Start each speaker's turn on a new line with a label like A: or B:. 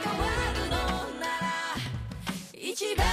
A: 変わるのなら一番